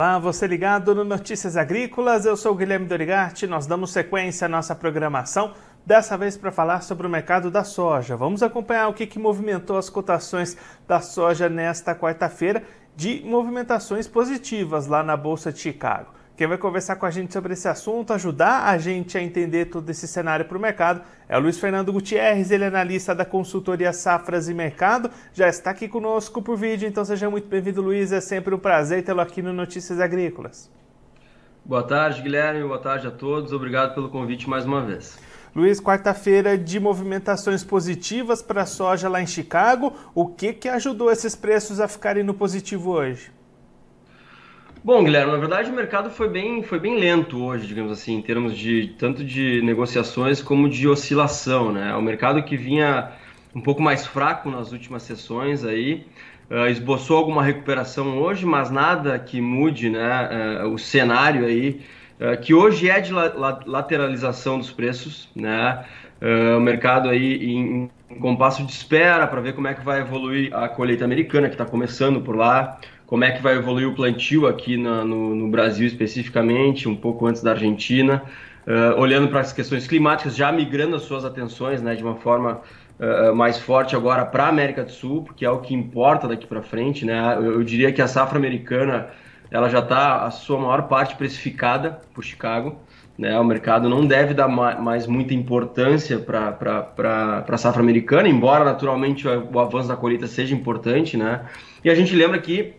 Olá, você ligado no Notícias Agrícolas, eu sou Guilherme Dorigatti, nós damos sequência à nossa programação, dessa vez para falar sobre o mercado da soja. Vamos acompanhar o que, que movimentou as cotações da soja nesta quarta-feira, de movimentações positivas lá na Bolsa de Chicago. Quem vai conversar com a gente sobre esse assunto, ajudar a gente a entender todo esse cenário para o mercado, é o Luiz Fernando Gutierrez, ele é analista da consultoria Safras e Mercado, já está aqui conosco por vídeo, então seja muito bem-vindo, Luiz. É sempre um prazer tê-lo aqui no Notícias Agrícolas. Boa tarde, Guilherme. Boa tarde a todos. Obrigado pelo convite mais uma vez. Luiz, quarta-feira de movimentações positivas para a soja lá em Chicago. O que, que ajudou esses preços a ficarem no positivo hoje? Bom, Guilherme, na verdade o mercado foi bem, foi bem lento hoje, digamos assim, em termos de tanto de negociações como de oscilação, né? O mercado que vinha um pouco mais fraco nas últimas sessões aí, uh, esboçou alguma recuperação hoje, mas nada que mude, né, uh, o cenário aí, uh, que hoje é de la la lateralização dos preços, né? o mercado aí em, em compasso de espera para ver como é que vai evoluir a colheita americana que está começando por lá como é que vai evoluir o plantio aqui na, no, no, Brasil especificamente, um pouco antes da Argentina, uh, olhando para as questões climáticas, já migrando as suas atenções né, de uma forma uh, mais forte agora para a América do Sul, porque é o que importa daqui para frente. Né? Eu, eu, diria que a safra americana ela já está a sua maior parte precificada por Chicago. Né? O mercado não deve dar mais muita importância para a safra americana, embora naturalmente o, avanço da colheita seja importante. Né? E a gente lembra que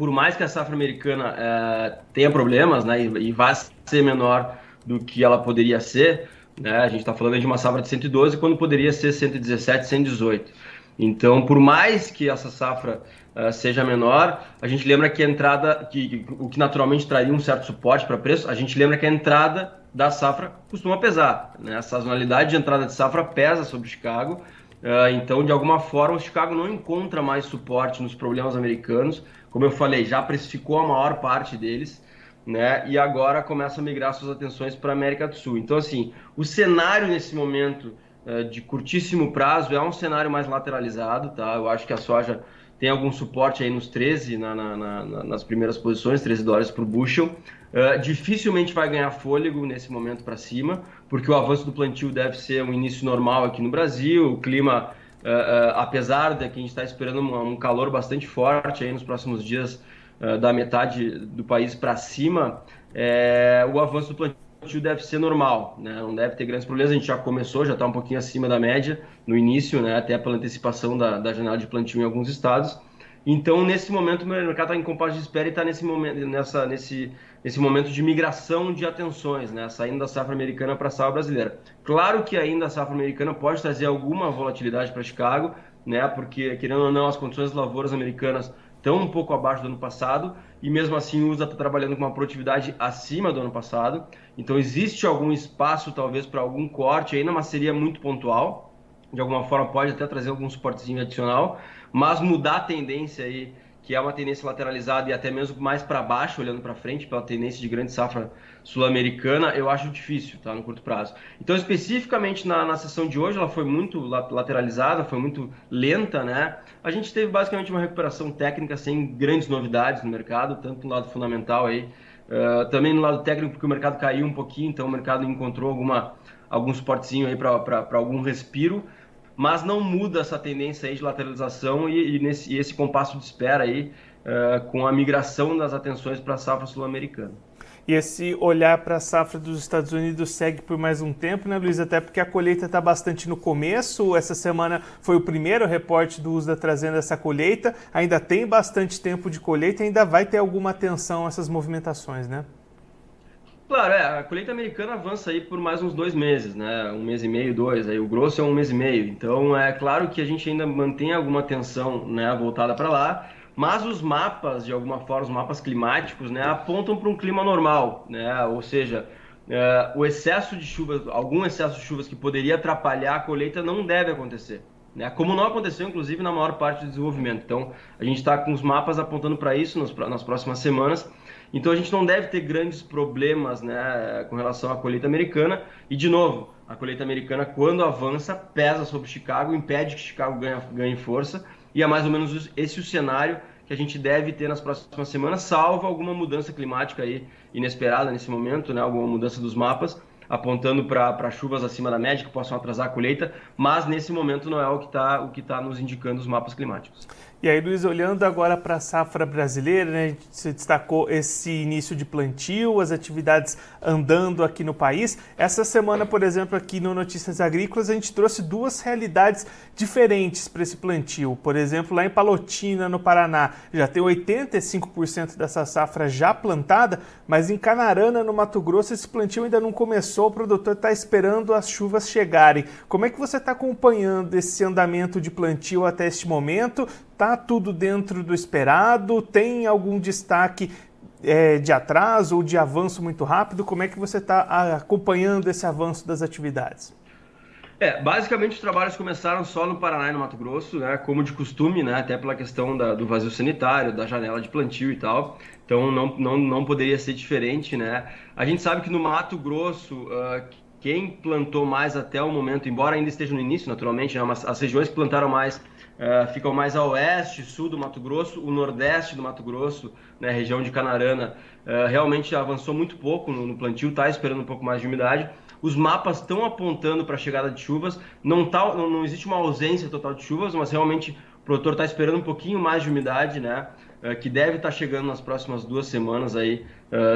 por mais que a safra americana é, tenha problemas, né, e, e vá ser menor do que ela poderia ser, né, a gente está falando de uma safra de 112 quando poderia ser 117, 118. Então, por mais que essa safra uh, seja menor, a gente lembra que a entrada, que, que, o que naturalmente traria um certo suporte para preço, a gente lembra que a entrada da safra costuma pesar. Né? A sazonalidade de entrada de safra pesa sobre Chicago, uh, então, de alguma forma, o Chicago não encontra mais suporte nos problemas americanos, como eu falei, já precificou a maior parte deles, né? E agora começa a migrar suas atenções para a América do Sul. Então, assim, o cenário nesse momento uh, de curtíssimo prazo é um cenário mais lateralizado, tá? Eu acho que a soja tem algum suporte aí nos 13, na, na, na, nas primeiras posições, 13 dólares por bushel. Uh, dificilmente vai ganhar fôlego nesse momento para cima, porque o avanço do plantio deve ser um início normal aqui no Brasil, o clima Uh, apesar de que a gente está esperando um, um, calor bastante forte aí nos próximos dias uh, da metade do país para cima, é, o avanço do plantio deve ser normal, né? não deve ter grandes problemas. A gente já começou, já está um pouquinho acima da média no início, né? até pela antecipação da, da janela de plantio em alguns estados. Então, nesse momento, o mercado está em compasso de espera e está nesse momento, nessa, nesse, nesse momento de migração de atenções, né? saindo da safra americana para a safra brasileira. Claro que ainda a safra americana pode trazer alguma volatilidade para Chicago, né? porque, querendo ou não, as condições lavouras americanas estão um pouco abaixo do ano passado e mesmo assim o USA está trabalhando com uma produtividade acima do ano passado. Então existe algum espaço talvez para algum corte ainda, mas seria muito pontual. De alguma forma pode até trazer algum suportezinho adicional mas mudar a tendência aí, que é uma tendência lateralizada e até mesmo mais para baixo, olhando para frente, pela tendência de grande safra sul-americana, eu acho difícil, tá, no curto prazo. Então, especificamente na, na sessão de hoje, ela foi muito lateralizada, foi muito lenta, né? A gente teve basicamente uma recuperação técnica sem grandes novidades no mercado, tanto no lado fundamental aí, uh, também no lado técnico, porque o mercado caiu um pouquinho, então o mercado encontrou alguma algum suportezinho aí para algum respiro, mas não muda essa tendência aí de lateralização e, e, nesse, e esse compasso de espera aí uh, com a migração das atenções para a safra sul-americana. E esse olhar para a safra dos Estados Unidos segue por mais um tempo, né, Luiz? Até porque a colheita está bastante no começo. Essa semana foi o primeiro reporte do USDA trazendo essa colheita. Ainda tem bastante tempo de colheita, ainda vai ter alguma atenção essas movimentações, né? Claro, é, a colheita americana avança aí por mais uns dois meses, né? Um mês e meio, dois. Aí o grosso é um mês e meio. Então é claro que a gente ainda mantém alguma atenção, né, voltada para lá. Mas os mapas, de alguma forma, os mapas climáticos, né, apontam para um clima normal, né? Ou seja, é, o excesso de chuvas, algum excesso de chuvas que poderia atrapalhar a colheita não deve acontecer. Né? Como não aconteceu, inclusive, na maior parte do desenvolvimento. Então, a gente está com os mapas apontando para isso nas, nas próximas semanas. Então a gente não deve ter grandes problemas né, com relação à colheita americana. E de novo, a colheita americana, quando avança, pesa sobre Chicago, impede que Chicago ganhe, ganhe força. E é mais ou menos esse o cenário que a gente deve ter nas próximas semanas, salvo alguma mudança climática aí inesperada nesse momento, né, alguma mudança dos mapas, apontando para chuvas acima da média que possam atrasar a colheita, mas nesse momento não é o que está tá nos indicando os mapas climáticos. E aí, Luiz, olhando agora para a safra brasileira, né, gente destacou esse início de plantio, as atividades andando aqui no país. Essa semana, por exemplo, aqui no Notícias Agrícolas, a gente trouxe duas realidades diferentes para esse plantio. Por exemplo, lá em Palotina, no Paraná, já tem 85% dessa safra já plantada, mas em Canarana, no Mato Grosso, esse plantio ainda não começou, o produtor está esperando as chuvas chegarem. Como é que você está acompanhando esse andamento de plantio até este momento? Está tudo dentro do esperado? Tem algum destaque é, de atraso ou de avanço muito rápido? Como é que você está acompanhando esse avanço das atividades? É, basicamente os trabalhos começaram só no Paraná e no Mato Grosso, né, como de costume, né, até pela questão da, do vazio sanitário, da janela de plantio e tal. Então não, não, não poderia ser diferente, né? A gente sabe que no Mato Grosso uh, quem plantou mais até o momento, embora ainda esteja no início, naturalmente, né, mas as regiões que plantaram mais Uh, ficam mais a oeste, sul do Mato Grosso, o nordeste do Mato Grosso, né, região de Canarana, uh, realmente avançou muito pouco no, no plantio, está esperando um pouco mais de umidade. Os mapas estão apontando para a chegada de chuvas, não, tá, não, não, existe uma ausência total de chuvas, mas realmente o produtor está esperando um pouquinho mais de umidade, né, uh, que deve estar tá chegando nas próximas duas semanas aí,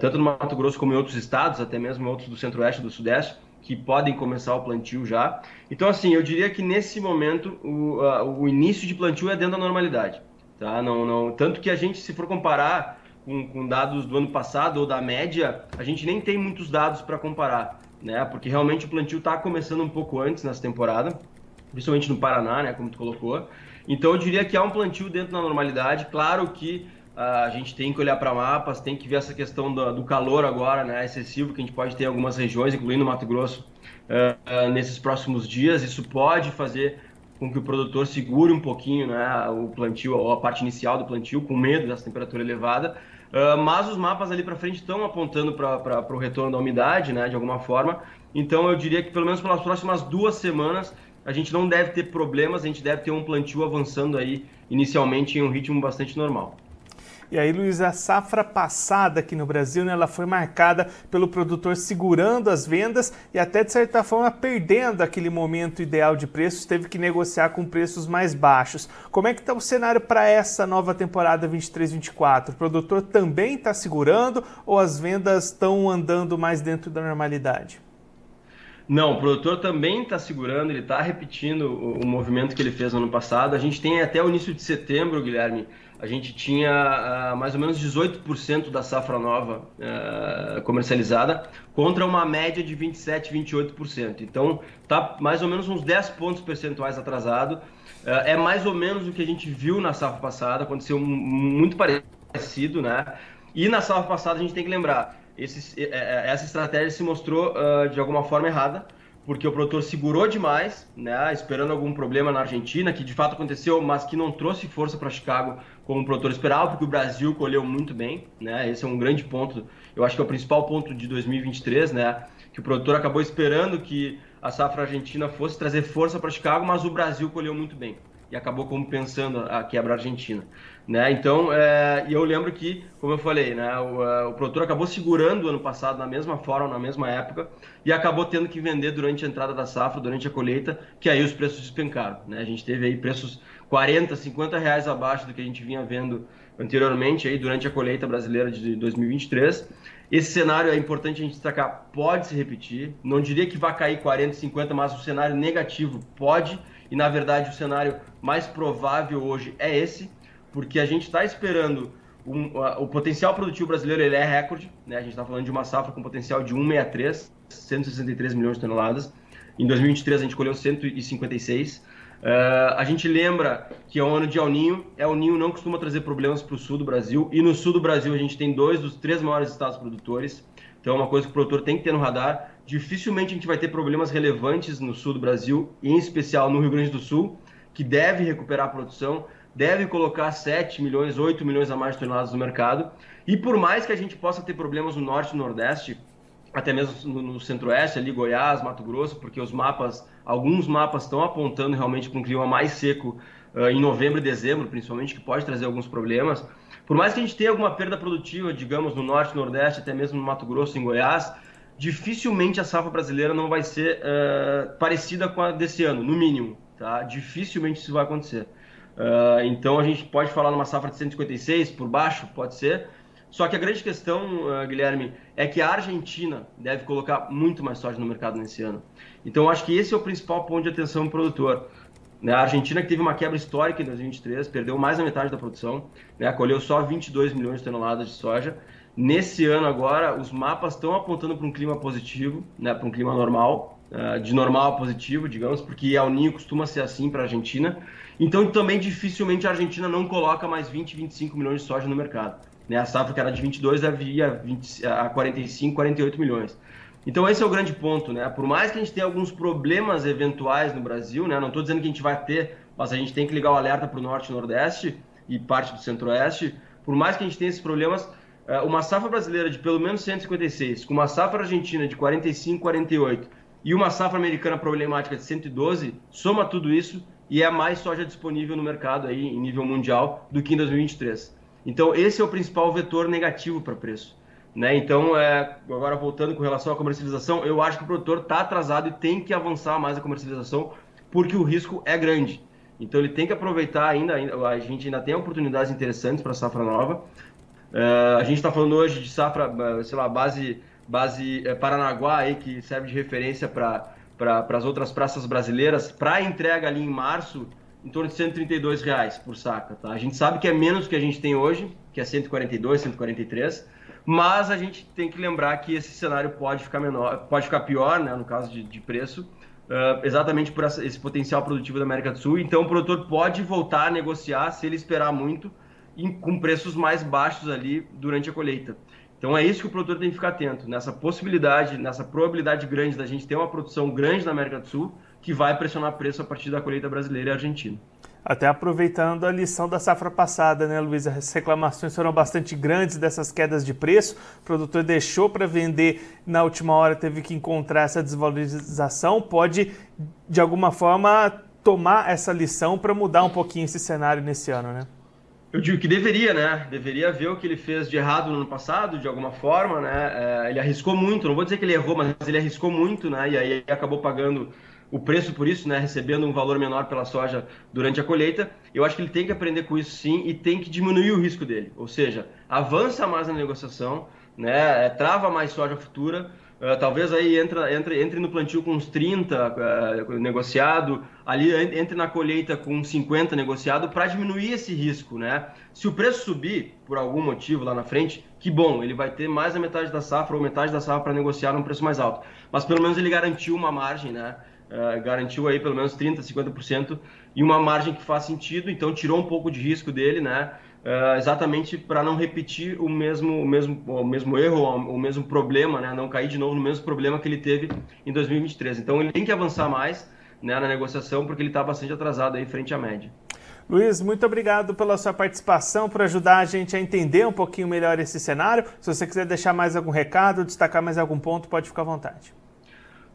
tanto no Mato Grosso como em outros estados, até mesmo outros do centro-oeste e do sudeste que podem começar o plantio já. Então, assim, eu diria que nesse momento o, o início de plantio é dentro da normalidade. Tá? Não, não, tanto que a gente, se for comparar com, com dados do ano passado ou da média, a gente nem tem muitos dados para comparar, né? Porque realmente o plantio está começando um pouco antes nessa temporada, principalmente no Paraná, né? Como tu colocou. Então eu diria que há um plantio dentro da normalidade. Claro que a gente tem que olhar para mapas, tem que ver essa questão do, do, calor agora, né, excessivo, que a gente pode ter em algumas regiões, incluindo Mato Grosso, uh, uh, nesses próximos dias. Isso pode fazer com que o produtor segure um pouquinho né, o plantio, ou a parte inicial do plantio, com medo dessa temperatura elevada. Uh, mas os mapas ali para frente estão apontando para o retorno da umidade, né, de alguma forma. Então eu diria que pelo menos pelas próximas duas semanas a gente não deve ter problemas, a gente deve ter um plantio avançando aí inicialmente em um ritmo bastante normal. E aí, Luiz, a safra passada aqui no Brasil, né, ela foi marcada pelo produtor segurando as vendas e até, de certa forma, perdendo aquele momento ideal de preços, teve que negociar com preços mais baixos. Como é que está o cenário para essa nova temporada 23-24? O produtor também está segurando ou as vendas estão andando mais dentro da normalidade? Não, o produtor também está segurando, ele está repetindo o, o, movimento que ele fez no ano passado. A gente tem até o início de setembro, Guilherme, a gente tinha uh, mais ou menos 18% da safra nova uh, comercializada contra uma média de 27, 28%. Então, está mais ou menos uns 10 pontos percentuais atrasado. Uh, é mais ou menos o que a gente viu na safra passada, aconteceu muito parecido, né? E na safra passada a gente tem que lembrar, esse, essa estratégia se mostrou de alguma forma errada, porque o produtor segurou demais, né, esperando algum problema na Argentina, que de fato aconteceu, mas que não trouxe força para Chicago como o produtor esperava, porque o Brasil colheu muito bem, né? Esse é um grande ponto, eu acho que é o principal ponto de 2023, né? Que o produtor acabou esperando que a safra argentina fosse trazer força para Chicago, mas o Brasil colheu muito bem e acabou compensando a quebra argentina, né? Então, é, eu lembro que, como eu falei, né, o, a, o produtor acabou segurando o ano passado na mesma forma, na mesma época, e acabou tendo que vender durante a entrada da safra, durante a colheita, que aí os preços despencaram, né? A gente teve aí preços 40, 50 reais abaixo do que a gente vinha vendo anteriormente aí durante a colheita brasileira de 2023. Esse cenário é importante a gente destacar, pode se repetir. Não diria que vai cair 40, 50, mas o cenário negativo pode e na verdade o cenário mais provável hoje é esse, porque a gente está esperando um, o potencial produtivo brasileiro ele é recorde, né? a gente está falando de uma safra com potencial de 163, 163 milhões de toneladas. Em 2023 a gente colheu 156. Uh, a gente lembra que é um ano de El Ninho. El Ninho não costuma trazer problemas para o sul do Brasil. E no sul do Brasil a gente tem dois dos três maiores estados produtores. Então é uma coisa que o produtor tem que ter no radar dificilmente a gente vai ter problemas relevantes no sul do Brasil, em especial no Rio Grande do Sul, que deve recuperar a produção, deve colocar 7 milhões, 8 milhões a mais de toneladas no mercado. E por mais que a gente possa ter problemas no norte e no nordeste, até mesmo no, no centro-oeste, ali Goiás, Mato Grosso, porque os mapas, alguns mapas estão apontando realmente para um clima mais seco uh, em novembro e dezembro, principalmente, que pode trazer alguns problemas. Por mais que a gente tenha alguma perda produtiva, digamos, no norte, nordeste, até mesmo no Mato Grosso, em Goiás, dificilmente a safra brasileira não vai ser uh, parecida com a desse ano, no mínimo. Tá? Dificilmente isso vai acontecer. Uh, então a gente pode falar numa safra de 156 por baixo, pode ser. Só que a grande questão, uh, Guilherme, é que a Argentina deve colocar muito mais soja no mercado nesse ano. Então acho que esse é o principal ponto de atenção do produtor. Né? A Argentina que teve uma quebra histórica em 2023, perdeu mais da metade da produção, né? colheu só 22 milhões de toneladas de soja. Nesse ano agora, os mapas estão apontando para um clima positivo, né? para um clima normal, uh, de normal a positivo, digamos, porque El Ninho costuma ser assim para a Argentina. Então também dificilmente a Argentina não coloca mais 20, 25 milhões de soja no mercado. Né? A safra que era de 22 havia 20, a 45, 48 milhões. Então esse é o grande ponto, né? Por mais que a gente tenha alguns problemas eventuais no Brasil, né? Não estou dizendo que a gente vai ter, mas a gente tem que ligar o alerta para o norte nordeste e parte do centro-oeste. Por mais que a gente tenha esses problemas, é, uma safra brasileira de pelo menos 156, com uma safra argentina de 45, 48 e uma safra americana problemática de 112, soma tudo isso e é mais soja disponível no mercado aí em nível mundial do que em 2023. Então esse é o principal vetor negativo para preço. Né? Então, é, agora voltando com relação à comercialização, eu acho que o produtor está atrasado e tem que avançar mais a comercialização, porque o risco é grande. Então, ele tem que aproveitar ainda, a gente ainda tem oportunidades interessantes para safra nova. É, a gente está falando hoje de safra, é, sei lá, base, base é, Paranaguá, aí, que serve de referência para as outras praças brasileiras, para entrega ali em março, em torno de 132 reais por saca. Tá? A gente sabe que é menos do que a gente tem hoje, que é 142, 143 mas a gente tem que lembrar que esse cenário pode ficar menor, pode ficar pior, né, no caso de, de preço, uh, exatamente por essa, esse potencial produtivo da América do Sul. Então o produtor pode voltar a negociar se ele esperar muito em, com preços mais baixos ali durante a colheita. Então é isso que o produtor tem que ficar atento, nessa possibilidade, nessa probabilidade grande da gente ter uma produção grande na América do Sul que vai pressionar preço a partir da colheita brasileira e argentina. Até aproveitando a lição da safra passada, né, Luísa? As reclamações foram bastante grandes dessas quedas de preço. O produtor deixou para vender na última hora, teve que encontrar essa desvalorização. Pode, de alguma forma, tomar essa lição para mudar um pouquinho esse cenário nesse ano, né? Eu digo que deveria, né? Deveria ver o que ele fez de errado no ano passado, de alguma forma, né? É, ele arriscou muito, não vou dizer que ele errou, mas ele arriscou muito, né? E aí acabou pagando o preço por isso, né, recebendo um valor menor pela soja durante a colheita, eu acho que ele tem que aprender com isso sim e tem que diminuir o risco dele. Ou seja, avança mais na negociação, né, é, trava mais soja futura, Uh, talvez aí entra, entre, entre no plantio com uns 30 uh, negociado, ali entre na colheita com 50 negociado para diminuir esse risco, né? Se o preço subir por algum motivo lá na frente, que bom, ele vai ter mais da metade da safra ou metade da safra para negociar num preço mais alto. Mas pelo menos ele garantiu uma margem, né? Uh, garantiu aí pelo menos 30, 50% e uma margem que faz sentido, então tirou um pouco de risco dele, né? Uh, exatamente para não repetir o mesmo, o mesmo, o mesmo erro, o mesmo problema, né? Não cair de novo no mesmo problema que ele teve em 2023. Então ele tem que avançar mais né, na negociação porque ele está bastante atrasado aí frente à média. Luiz, muito obrigado pela sua participação, por ajudar a gente a entender um pouquinho melhor esse cenário. Se você quiser deixar mais algum recado, destacar mais algum ponto, pode ficar à vontade.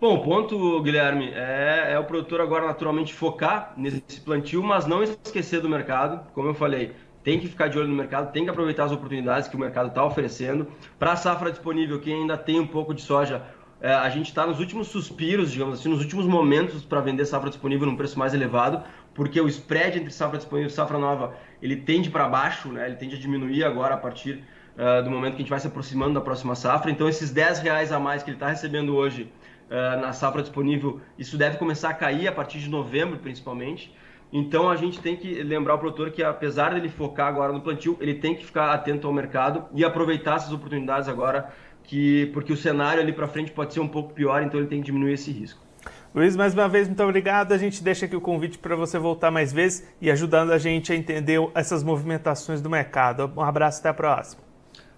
Bom, o ponto, Guilherme, é, é, o produtor agora naturalmente focar nesse plantio, mas não esquecer do mercado. Como eu falei, tem que ficar de olho no mercado, tem que aproveitar as oportunidades que o mercado está oferecendo. Para a safra disponível, quem ainda tem um pouco de soja, é, a gente está nos últimos suspiros, digamos assim, nos últimos momentos para vender safra disponível num preço mais elevado, porque o spread entre safra disponível e safra nova ele tende para baixo, né? ele tende a diminuir agora a partir uh, do momento que a gente vai se aproximando da próxima safra. Então, esses 10 reais a mais que ele está recebendo hoje uh, na safra disponível, isso deve começar a cair a partir de novembro, principalmente. Então a gente tem que lembrar o produtor que apesar dele focar agora no plantio, ele tem que ficar atento ao mercado e aproveitar essas oportunidades agora, que porque o cenário ali para frente pode ser um pouco pior, então ele tem que diminuir esse risco. Luiz, mais uma vez, muito obrigado. A gente deixa aqui o convite para você voltar mais vezes e ajudando a gente a entender essas movimentações do mercado. Um abraço, até a próxima.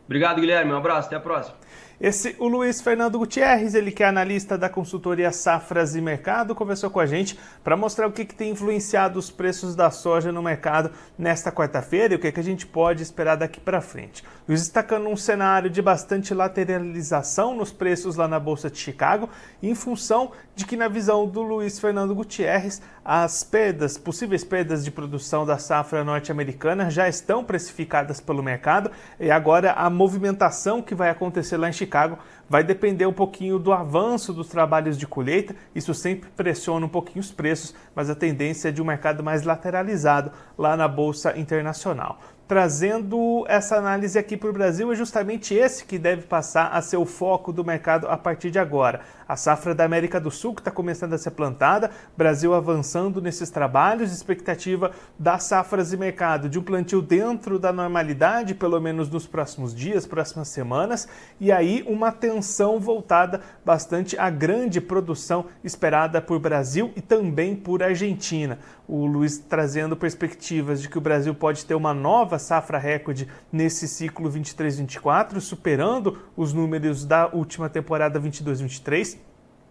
Obrigado, Guilherme. Um abraço, até a próxima. Esse, o Luiz Fernando Gutierrez, ele que é analista da consultoria Safras e Mercado, conversou com a gente para mostrar o que, que, tem influenciado os preços da soja no mercado nesta quarta-feira e o que, que a gente pode esperar daqui para frente. Luiz destacando um cenário de bastante lateralização nos preços lá na Bolsa de Chicago, em função de que, na visão do Luiz Fernando Gutierrez, as perdas, possíveis perdas de produção da safra norte-americana já estão precificadas pelo mercado e agora a movimentação que vai acontecer lá em Chicago Chicago vai depender um pouquinho do avanço dos trabalhos de colheita. Isso sempre pressiona um pouquinho os preços, mas a tendência é de um mercado mais lateralizado lá na Bolsa Internacional trazendo essa análise aqui para o Brasil é justamente esse que deve passar a ser o foco do mercado a partir de agora. A safra da América do Sul que está começando a ser plantada, Brasil avançando nesses trabalhos, expectativa das safras de mercado de um plantio dentro da normalidade, pelo menos nos próximos dias, próximas semanas, e aí uma atenção voltada bastante à grande produção esperada por Brasil e também por Argentina. O Luiz trazendo perspectivas de que o Brasil pode ter uma nova safra recorde nesse ciclo 23-24, superando os números da última temporada 22-23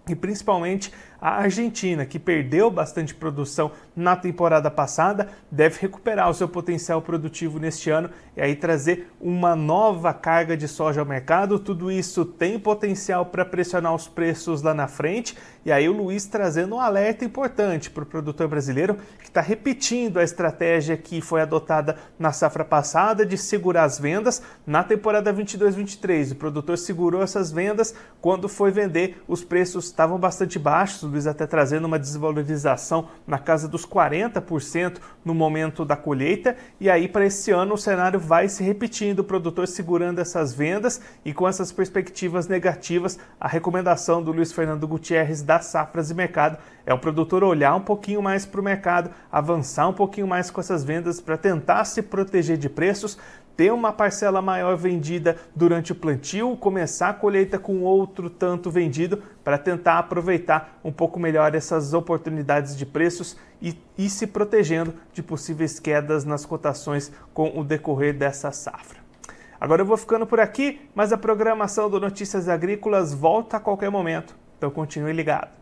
e principalmente a Argentina, que perdeu bastante produção na temporada passada, deve recuperar o seu potencial produtivo neste ano e aí trazer uma nova carga de soja ao mercado. Tudo isso tem potencial para pressionar os preços lá na frente. E aí o Luiz trazendo um alerta importante para o produtor brasileiro que está repetindo a estratégia que foi adotada na safra passada de segurar as vendas na temporada 22-23. O produtor segurou essas vendas quando foi vender, os preços estavam bastante baixos Luiz até trazendo uma desvalorização na casa dos 40% no momento da colheita, e aí para esse ano o cenário vai se repetindo, o produtor segurando essas vendas e com essas perspectivas negativas, a recomendação do Luiz Fernando Gutierrez das safras e mercado é o produtor olhar um pouquinho mais para o mercado, avançar um pouquinho mais com essas vendas para tentar se proteger de preços, ter uma parcela maior vendida durante o plantio, começar a colheita com outro tanto vendido para tentar aproveitar um pouco melhor essas oportunidades de preços e ir se protegendo de possíveis quedas nas cotações com o decorrer dessa safra. Agora eu vou ficando por aqui, mas a programação do Notícias Agrícolas volta a qualquer momento, então continue ligado.